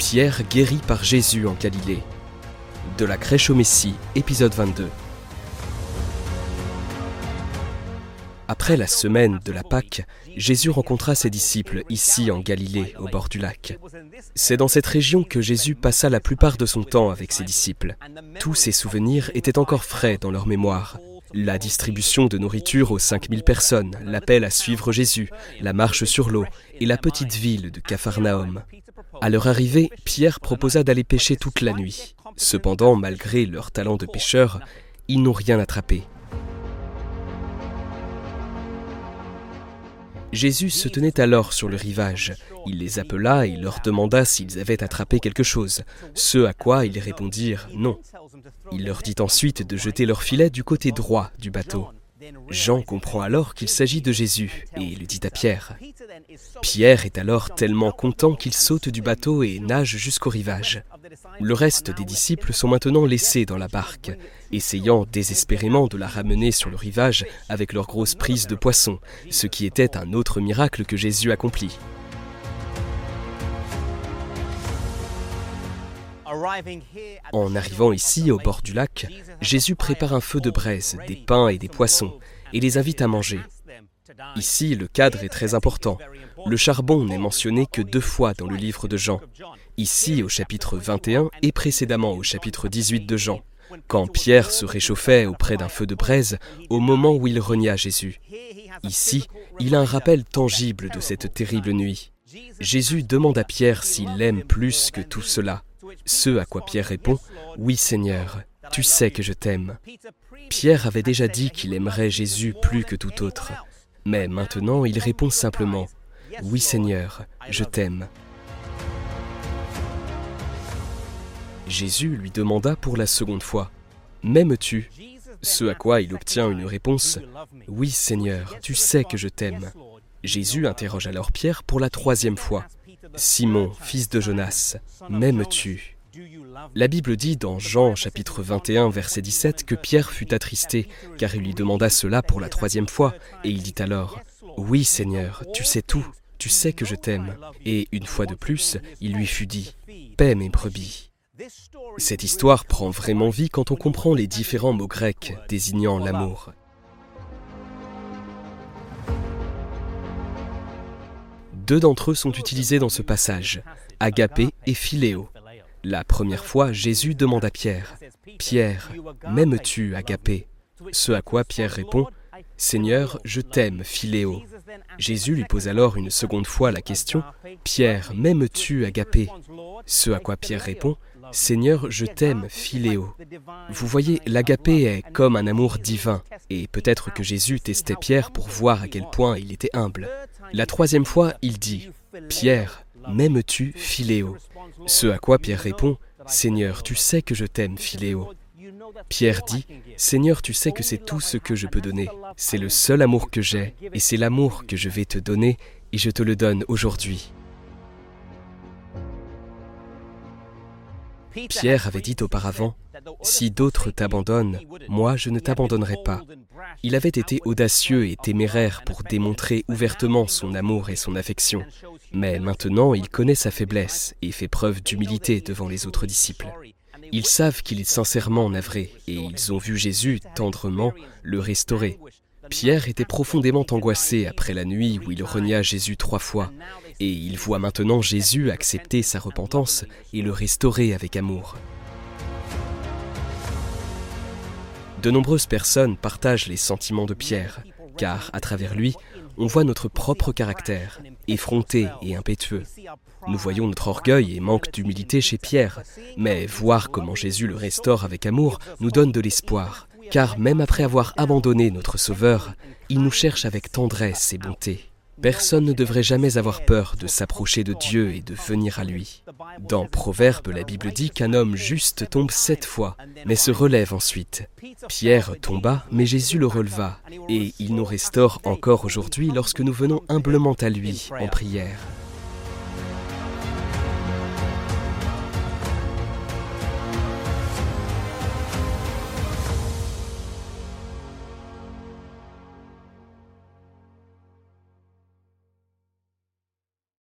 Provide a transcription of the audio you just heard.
Pierre guéri par Jésus en Galilée. De la crèche au Messie, épisode 22. Après la semaine de la Pâque, Jésus rencontra ses disciples ici en Galilée, au bord du lac. C'est dans cette région que Jésus passa la plupart de son temps avec ses disciples. Tous ses souvenirs étaient encore frais dans leur mémoire. La distribution de nourriture aux 5000 personnes, l'appel à suivre Jésus, la marche sur l'eau et la petite ville de Capharnaüm. À leur arrivée, Pierre proposa d'aller pêcher toute la nuit. Cependant, malgré leur talent de pêcheur, ils n'ont rien attrapé. Jésus se tenait alors sur le rivage. Il les appela et leur demanda s'ils avaient attrapé quelque chose, ce à quoi ils répondirent non. Il leur dit ensuite de jeter leur filet du côté droit du bateau. Jean comprend alors qu'il s'agit de Jésus et le dit à Pierre. Pierre est alors tellement content qu'il saute du bateau et nage jusqu'au rivage. Le reste des disciples sont maintenant laissés dans la barque, essayant désespérément de la ramener sur le rivage avec leur grosse prise de poisson, ce qui était un autre miracle que Jésus accomplit. En arrivant ici, au bord du lac, Jésus prépare un feu de braise, des pains et des poissons, et les invite à manger. Ici, le cadre est très important. Le charbon n'est mentionné que deux fois dans le livre de Jean. Ici, au chapitre 21 et précédemment au chapitre 18 de Jean, quand Pierre se réchauffait auprès d'un feu de braise au moment où il renia Jésus. Ici, il a un rappel tangible de cette terrible nuit. Jésus demande à Pierre s'il l'aime plus que tout cela. Ce à quoi Pierre répond Oui Seigneur, tu sais que je t'aime. Pierre avait déjà dit qu'il aimerait Jésus plus que tout autre. Mais maintenant il répond simplement Oui Seigneur, je t'aime. Jésus lui demanda pour la seconde fois M'aimes-tu? Ce à quoi il obtient une réponse Oui Seigneur, tu sais que je t'aime. Jésus interroge alors Pierre pour la troisième fois Simon, fils de Jonas, m'aimes-tu? La Bible dit dans Jean chapitre 21 verset 17 que Pierre fut attristé car il lui demanda cela pour la troisième fois et il dit alors Oui Seigneur, tu sais tout, tu sais que je t'aime. Et une fois de plus, il lui fut dit Paix mes brebis. Cette histoire prend vraiment vie quand on comprend les différents mots grecs désignant l'amour. Deux d'entre eux sont utilisés dans ce passage, agapé et philéo. La première fois, Jésus demande à Pierre, Pierre, m'aimes-tu, agapé? Ce à quoi Pierre répond, Seigneur, je t'aime, philéo. Jésus lui pose alors une seconde fois la question, Pierre, m'aimes-tu, agapé? Ce à quoi Pierre répond, Seigneur, je t'aime, philéo. Vous voyez, l'agapé est comme un amour divin, et peut-être que Jésus testait Pierre pour voir à quel point il était humble. La troisième fois, il dit Pierre, m'aimes-tu, Philéo? Ce à quoi Pierre répond Seigneur, tu sais que je t'aime, Philéo. Pierre dit Seigneur, tu sais que c'est tout ce que je peux donner. C'est le seul amour que j'ai, et c'est l'amour que je vais te donner, et je te le donne aujourd'hui. Pierre avait dit auparavant, Si d'autres t'abandonnent, moi je ne t'abandonnerai pas. Il avait été audacieux et téméraire pour démontrer ouvertement son amour et son affection. Mais maintenant il connaît sa faiblesse et fait preuve d'humilité devant les autres disciples. Ils savent qu'il est sincèrement navré et ils ont vu Jésus tendrement le restaurer. Pierre était profondément angoissé après la nuit où il renia Jésus trois fois, et il voit maintenant Jésus accepter sa repentance et le restaurer avec amour. De nombreuses personnes partagent les sentiments de Pierre, car à travers lui, on voit notre propre caractère, effronté et impétueux. Nous voyons notre orgueil et manque d'humilité chez Pierre, mais voir comment Jésus le restaure avec amour nous donne de l'espoir, car même après avoir abandonné notre Sauveur, il nous cherche avec tendresse et bonté. Personne ne devrait jamais avoir peur de s'approcher de Dieu et de venir à lui. Dans Proverbe, la Bible dit qu'un homme juste tombe sept fois, mais se relève ensuite. Pierre tomba, mais Jésus le releva, et il nous restaure encore aujourd'hui lorsque nous venons humblement à lui en prière.